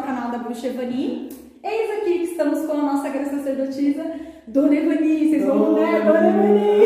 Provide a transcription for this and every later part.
ao canal da Bruxa Evani. Eis aqui que estamos com a nossa grande sacerdotisa, Dona Evani. Vocês vão né, Dona Evani?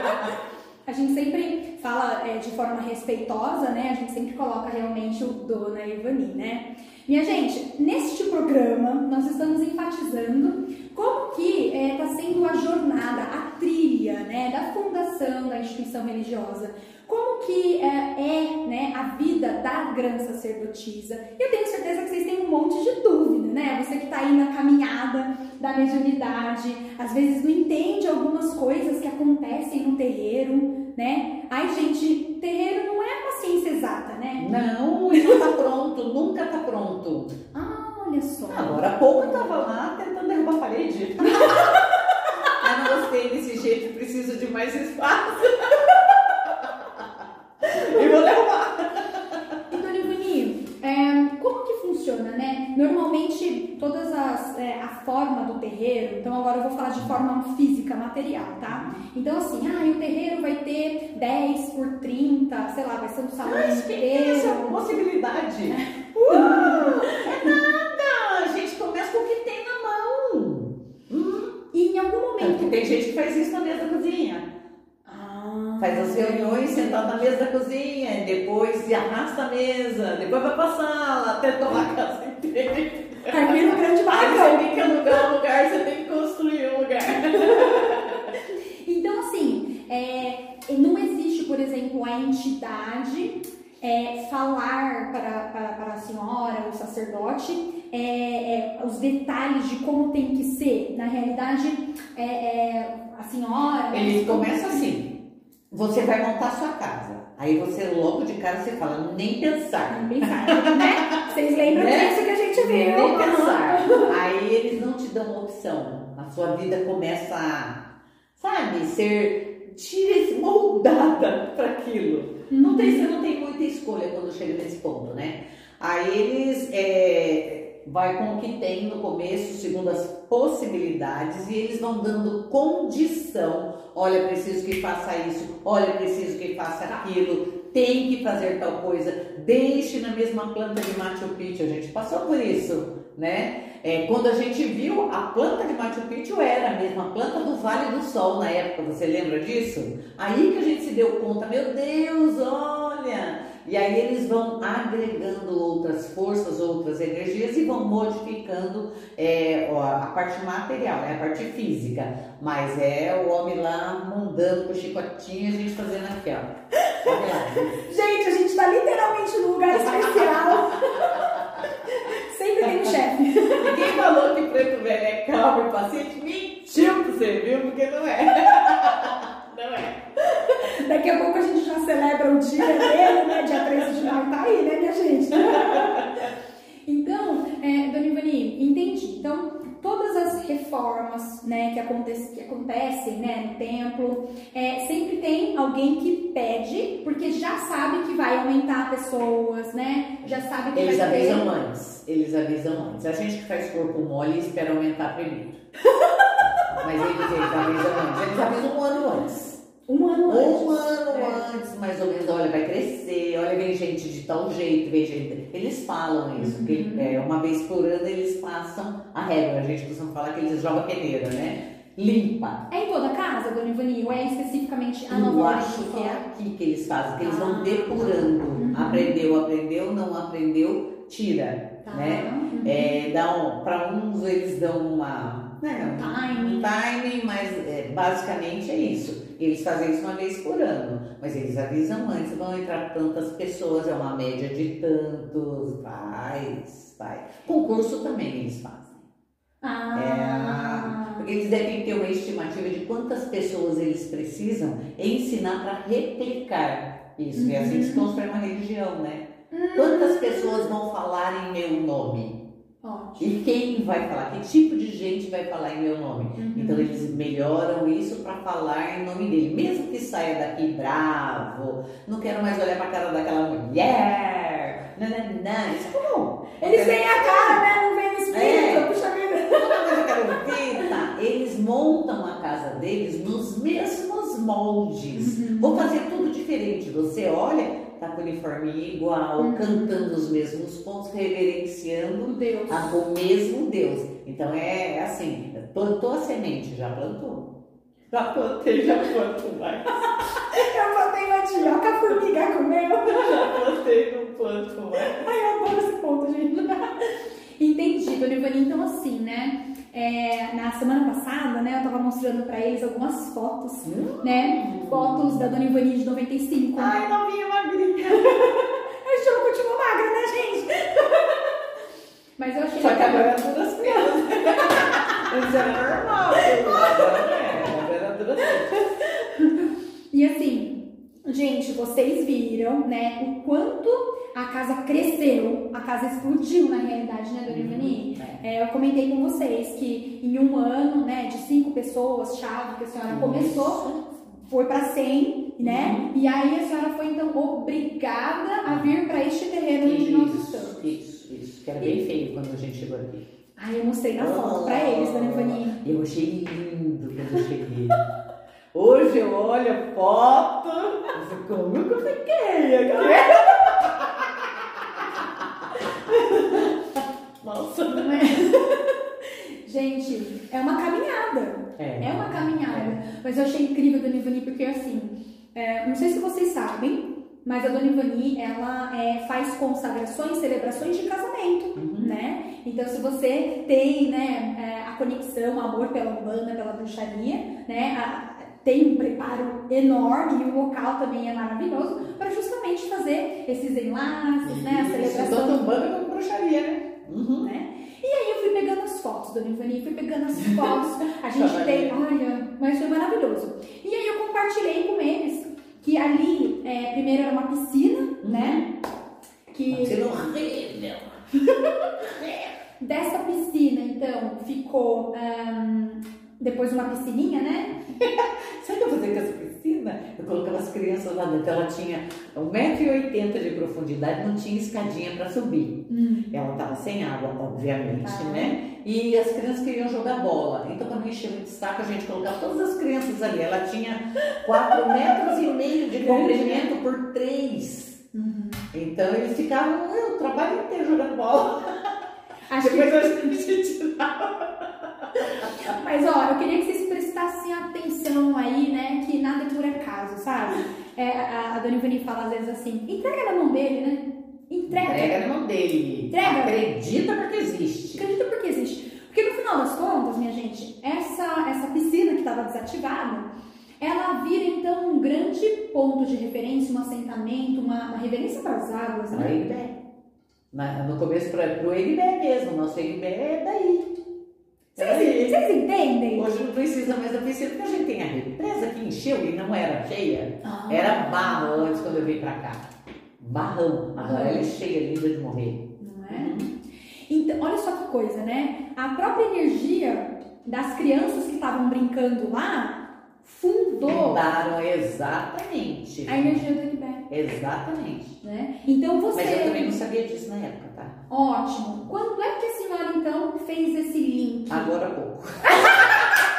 a gente sempre fala é, de forma respeitosa, né? A gente sempre coloca realmente o Dona Evani, né? Minha gente, neste programa nós estamos enfatizando como que está é, tá sendo a jornada, a trilha, né, da fundação da instituição religiosa. Como que é, é né, a vida da grande sacerdotisa? Eu tenho certeza que vocês têm um monte de dúvida, né? Você que está aí na caminhada da mediunidade, às vezes não entende algumas coisas que acontecem no terreiro, né? Ai, gente, terreiro não é uma ciência exata, né? Não, não está pronto, nunca está pronto. Ah, olha só. Agora há pouco eu estava lá tentando derrubar a parede. eu não gostei desse jeito, preciso de mais espaço. e vou derrubar. Então, Livani, é, como que funciona, né? Normalmente, todas as. É, a forma do terreiro, então agora eu vou falar de forma física, material, tá? Então, assim, ah, o terreiro vai ter 10 por 30, sei lá, vai ser um salão Mas inteiro. Essa possibilidade. Uau, é nada! A gente começa com o que tem na mão. Hum. E em algum momento. Porque tem gente que faz isso na mesa da cozinha. Faz as reuniões sentado na mesa da cozinha, depois se arrasta a mesa, depois vai pra sala, até tomar a casa inteira. Termina o grande barracão. Você que alugar um lugar, você tem que construir um lugar. então, assim, é, não existe, por exemplo, a entidade é, falar para, para, para, a senhora, o sacerdote, é, é, os detalhes de como tem que ser. Na realidade, é, é, a senhora. Ele começa assim você vai montar sua casa. Aí você logo de cara você fala, nem pensar. Nem pensar, né? Vocês lembram né? disso gente viu? Nem pensar. Aí eles não te dão opção. A sua vida começa a, sabe, ser moldada para aquilo. Não tem, você não tem muita escolha quando chega nesse ponto, né? Aí eles é, vai com o que tem no começo, segundo as possibilidades, e eles vão dando condição. Olha, preciso que faça isso, olha, preciso que faça aquilo, tem que fazer tal coisa, deixe na mesma planta de Machu Picchu, a gente passou por isso, né? É, quando a gente viu, a planta de Machu Picchu era a mesma planta do Vale do Sol na época, você lembra disso? Aí que a gente se deu conta, meu Deus, olha, e aí eles vão agregando outras forças, outras energias e vão modificando é, a parte material, né? a parte física. Mas é o homem lá mundando com chicotinho e a gente fazendo aqui, ó. Gente, a gente tá literalmente num lugar especial. Sempre tem um chefe. E quem falou que preto velho é calmo e paciente, mentiu pra você, viu? Porque não é. Não é. Daqui a pouco a gente já celebra o dia dele, né? Dia 13 de maio tá aí, né, minha gente? Então, é, Dona Ivani, entendi. Então, todas as reformas né, que, acontece, que acontecem né, no templo, é, sempre tem alguém que pede, porque já sabe que vai aumentar pessoas, né? Já sabe que eles vai avisam ter... antes. Eles avisam antes. A gente que faz corpo mole espera aumentar primeiro. Mas eles, eles avisam antes. Eles avisam um ano antes. Um ano antes. Um ano é. antes, mais ou menos, olha, vai crescer, olha, vem gente de tal jeito, vem gente. Eles falam isso, uhum. que é, uma vez por ano eles passam a regra. A gente costuma falar que eles jogam peneira, né? Limpa. É em toda casa, Dona Ivani? Ou é especificamente a nova Eu acho que é aqui que eles fazem, que eles vão ah, depurando. Uhum. Aprendeu, aprendeu, não aprendeu, tira. Tá. Né? Uhum. É, dá um, para uns eles dão uma. Né, um timing. Timing, mas é, basicamente é isso. Eles fazem isso uma vez por ano, mas eles avisam antes, vão entrar tantas pessoas, é uma média de tantos, faz, vai. Concurso também eles fazem. Ah. É, porque eles devem ter uma estimativa de quantas pessoas eles precisam ensinar para replicar isso. Uhum. E assim se constrói uma religião, né? Uhum. Quantas pessoas vão falar em meu nome? Ótimo. E quem vai falar? Que tipo de gente vai falar em meu nome? Uhum. Então eles melhoram isso para falar em nome dele. Mesmo que saia daqui bravo, não quero mais olhar para a cara daquela mulher. Não, não, não. Isso é comum. Eles têm a cara, né? Não vem no espírito. É. Puxa vida. eu quero tá? Eles montam a casa deles nos mesmos moldes. Uhum. Vou fazer tudo diferente. Você olha, tá com o uniforme igual, Uhum. cantando os mesmos pontos, reverenciando Deus. a- o mesmo Deus. Então é, é assim, plantou a semente, já plantou. Já plantei, já planto mais. Eu botei mandioca, a formiga comeu. Já plantei, não planto mais. Ai, eu adoro esse ponto, gente. Entendi, Dona Ivani. Então, assim, né? é, na semana passada, né, eu tava mostrando pra eles algumas fotos, né? Fotos da Dona Ivani de 95. Ai, novinha magrinha. A gente não continua magra, né, gente? Mas eu achei Só que agora é duras crianças. Antes era normal, agora não é. Agora era duras E assim, gente, vocês viram, né, o quanto a casa cresceu, a casa explodiu na realidade, né, Dona Ivani? É, eu comentei com vocês que em um ano, né, de cinco pessoas, chave que a senhora começou, foi para 100, né? E aí a senhora foi então obrigada a vir para este terreno onde nós estamos. Isso, isso, isso. Que era bem feio quando a gente chegou aqui. Aí eu mostrei na foto para eles, Dona Ivani. Eu achei lindo quando eu cheguei. Hoje eu olho a foto, falo, como que eu fiquei aqui? Não é? Gente, é uma caminhada. É uma caminhada. Mas eu achei incrível a Dona Ivani, porque assim, é, não sei se vocês sabem, mas a Dona Ivani, ela é, faz consagrações, celebrações de casamento, Uhum. né? Então, se você tem, né, é, a conexão, o amor pela Umbanda, pela bruxaria, né, a- tem um preparo enorme e o local também é maravilhoso para justamente fazer esses enlaces, né, a celebração Tanto banda como bruxaria, né? Uhum. né? E aí eu fui pegando as Ivani, fui pegando as fotos. A gente tem, olha, mas foi maravilhoso. E aí eu compartilhei com eles que ali, é, primeiro era uma piscina, né? Que não horrível. dessa piscina, então, ficou ahn, depois uma piscininha, né? Sabe o que eu fazia com essa piscina? Eu colocava as crianças lá dentro. Ela tinha 1,80m de profundidade, não tinha escadinha para subir. Ela estava sem água, obviamente, Ah. né? E as crianças queriam jogar bola. Então, para não encher muito saco, a gente colocava todas as crianças ali. Ela tinha 4 metros e meio de comprimento por 3. Então, eles ficavam "Ah, o trabalho inteiro jogando bola. Acho que Depois a gente tirava. Mas ó, eu queria que vocês prestassem atenção aí, né? Que nada é por acaso, sabe? É, a, a Dona Ivani fala às vezes assim, entrega na mão dele, né? Entrega. Entrega na mão dele. Entrega. Acredita porque existe. Acredita porque existe. Porque no final das contas, minha gente, essa, essa piscina que estava desativada, ela vira então um grande ponto de referência, um assentamento, uma, uma reverência para as águas, né? Egibé. Na- No começo, para o Egibé mesmo. Nosso Egibé é daí. Vocês, entendem? Hoje não precisa mais da piscina, porque a gente tem a represa que encheu e não era cheia. Ah. Era barro antes quando eu vim pra cá. Barrão. Agora ela é cheia, linda de morrer. Não é? Então, olha só que coisa, né? A própria energia das crianças que estavam brincando lá fundou Mudaram exatamente. a energia do Exatamente. né? Então você... Mas eu também não sabia disso na época, tá? Ótimo. Quando é que a senhora, então, fez esse link? Agora há pouco.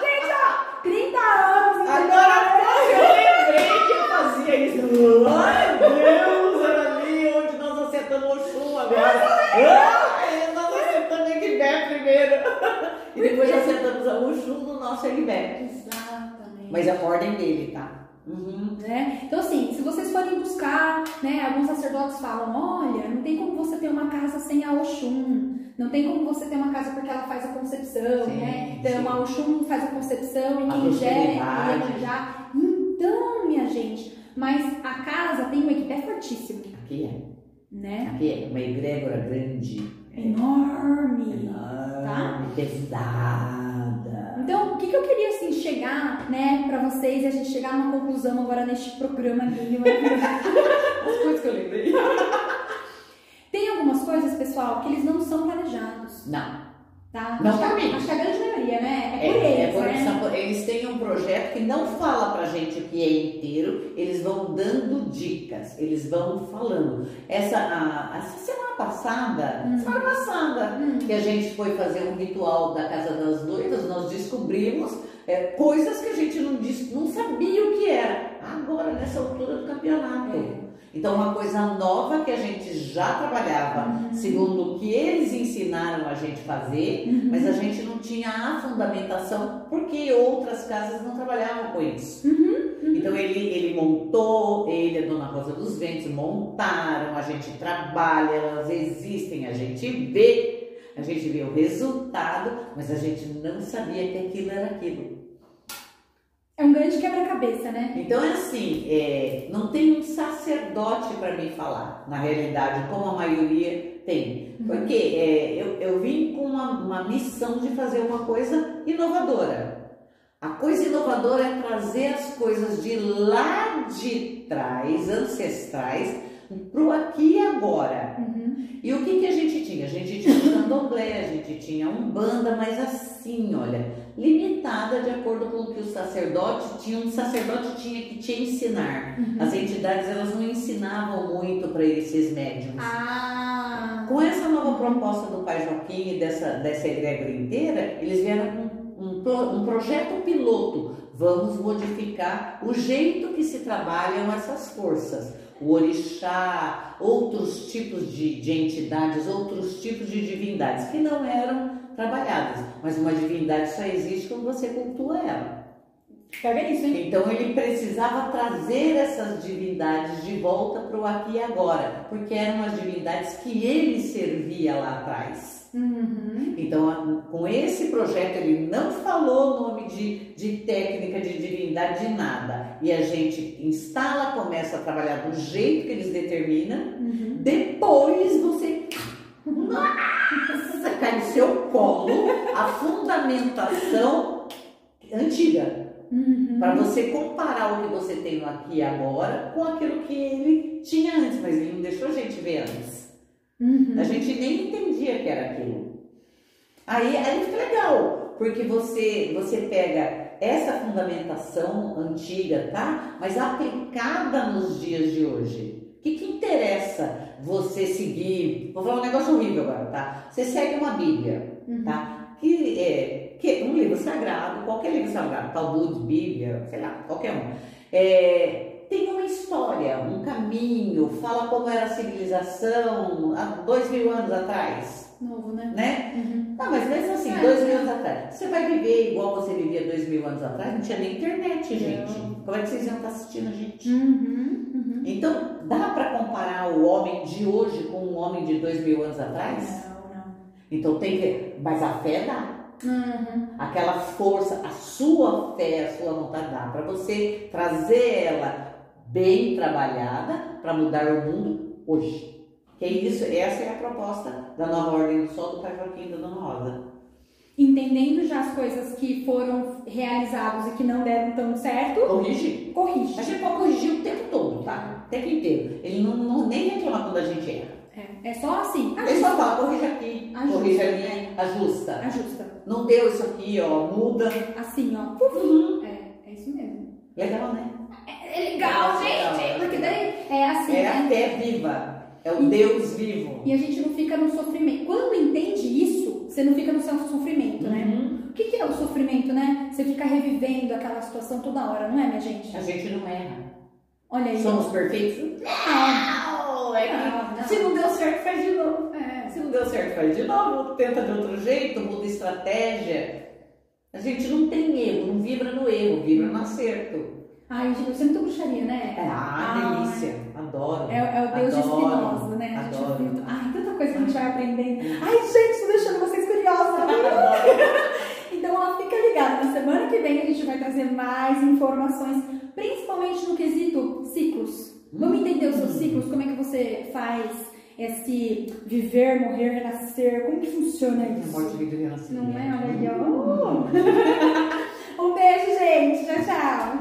Gente, ó, 30 anos, entendeu? Agora há pouco eu lembrei que eu fazia isso. Ai, Deus, era ali onde nós acertamos o chum agora. Ai, nós acertamos o Egibé primeiro. E depois acertamos o chum no nosso Egibé. Exatamente. Mas é a ordem dele, tá? Uhum. Né? Então, assim, se vocês forem buscar, né, alguns sacerdotes falam, olha, não tem como você ter uma casa sem a Oxum, não tem como você ter uma casa porque ela faz a concepção, Sim, né? Então, sim. a Oxum faz a concepção e quem gera é já. Então, minha gente, mas a casa tem um equipe fortíssimo, Aqui é. né? Aqui é uma egrégora grande. Enorme. Enorme, pesada. Então, o que, que eu queria assim chegar, né, pra vocês e a gente chegar numa conclusão agora neste programa lindo As coisas que eu lembrei. Tem algumas coisas, pessoal, que eles não são planejados, Não. Tá? Não acho, que, por a grande maioria, né? É É, por eles, é por- né? são- eles têm um projeto que não fala pra gente o que é inteiro, eles vão dando dicas, eles vão falando. Essa, a, essa semana passada, Hum. semana passada, Hum. que a gente foi fazer um ritual da Casa das Noivas, nós descobrimos é, coisas que a gente não, disse, não sabia o que era. Agora, nessa altura do campeonato. Então, uma coisa nova que a gente já trabalhava, Uhum. segundo o que eles ensinaram a gente fazer, Uhum. mas a gente não tinha a fundamentação porque outras casas não trabalhavam com isso. Uhum. Então ele, ele montou, ele e a Dona Rosa dos Ventos montaram, a gente trabalha, elas existem, a gente vê, a gente vê o resultado, mas a gente não sabia que aquilo era aquilo. É um grande quebra-cabeça, né? Então é assim, é, não tem um sacerdote para me falar, na realidade, como a maioria tem. Porque é, eu, eu vim com uma, uma missão de fazer uma coisa inovadora. A coisa inovadora é trazer as coisas de lá de trás, ancestrais, pro aqui e agora. Uhum. E o que, que? A gente tinha tinha um banda, mas assim, olha, limitada de acordo com o que o sacerdote tinha. Um sacerdote tinha que te ensinar. As entidades, elas não ensinavam muito para esses médiums. Ah. Com essa nova proposta do Pai Joaquim e dessa, dessa egrégora inteira, eles vieram com um, um projeto piloto. Vamos modificar o jeito que se trabalham essas forças. O orixá, outros tipos de, de entidades, outros tipos de divindades que não eram trabalhadas. Mas uma divindade só existe quando você cultua ela. Pega isso, hein? Então ele precisava trazer essas divindades de volta para o aqui e agora, porque eram as divindades que ele servia lá atrás. Uhum. Então, com esse projeto, ele não falou o nome de, de técnica, de divindade, de nada. E a gente instala, começa a trabalhar do jeito que eles determinam. Uhum. Depois você. Nossa, cai no seu colo a fundamentação antiga. Uhum. Para você comparar o que você tem aqui e agora com aquilo que ele tinha antes, mas ele não deixou a gente ver antes. Uhum. A gente nem entendia que era aquilo. Aí, aí fica legal, porque você, você pega essa fundamentação antiga, tá? Mas aplicada nos dias de hoje. O que, que interessa você seguir? Vou falar um negócio horrível agora, tá? Você segue uma Bíblia, Uhum. tá? Que é que um livro sagrado, qualquer livro sagrado, Talmud, Bíblia, sei lá, qualquer um. É, tem uma história, um caminho, fala como era a civilização há dois mil anos atrás, Novo, né? né? Uhum. Ah, mas mesmo assim, É. dois mil anos atrás. Você vai viver igual você vivia dois mil anos atrás? Não tinha nem internet, gente. Não. Como é que vocês iam estar assistindo a gente? Uhum. Uhum. Então, dá para comparar o homem de hoje com um homem de dois mil anos atrás? Não, não. Então tem que. Mas a fé dá. Uhum. Aquela força, a sua fé, a sua vontade dá para você trazer ela bem trabalhada para mudar o mundo hoje. Que é isso, essa é a proposta da nova ordem do sol do Pai Joaquim da Dona Rosa. Entendendo já as coisas que foram realizadas e que não deram tão certo, Corrige. A gente pode corrigir o tempo todo, tá? O tempo inteiro. Ele não, não nem reclama quando a gente erra. É, é só assim. Ele só fala, corrige aqui, Ajusta. corrige ali, ajusta. Ajusta. Não deu isso aqui, ó, muda. Assim, ó. Uhum. É, é isso mesmo. Legal, né? É, é legal, Legal, gente. legal. Porque daí é assim, É a né? fé viva. É o Deus vivo. E a gente não fica no sofrimento. Quando entende isso, você não fica no seu sofrimento, né? Uhum. O que, que é o sofrimento, né? Você fica revivendo aquela situação toda hora, não é, minha gente? A gente não erra. Olha aí. Somos perfeitos? Não. Não, é Não, não. se não deu certo, faz de novo. É. Se não deu certo, faz de novo, tenta de outro jeito, muda estratégia. A gente não tem erro, não vibra no erro, vibra no acerto. Ai, gente, você é muito bruxaria, né? Ah, delícia. Adoro. É, é o Deus de Adoro, Espinosa, né? A gente adoro. ouviu- Ai, tanta coisa que a gente vai aprendendo. Ai, gente, tô deixando vocês curiosos. então, ó, fica ligado. Na semana que vem a gente vai trazer mais informações, principalmente no quesito ciclos. Vamos entender os seus ciclos, como é que você faz esse viver, morrer, renascer, como que funciona isso? Morte, vida e renascimento. Não é? Olha aí, ó. Um beijo, gente. Tchau, tchau.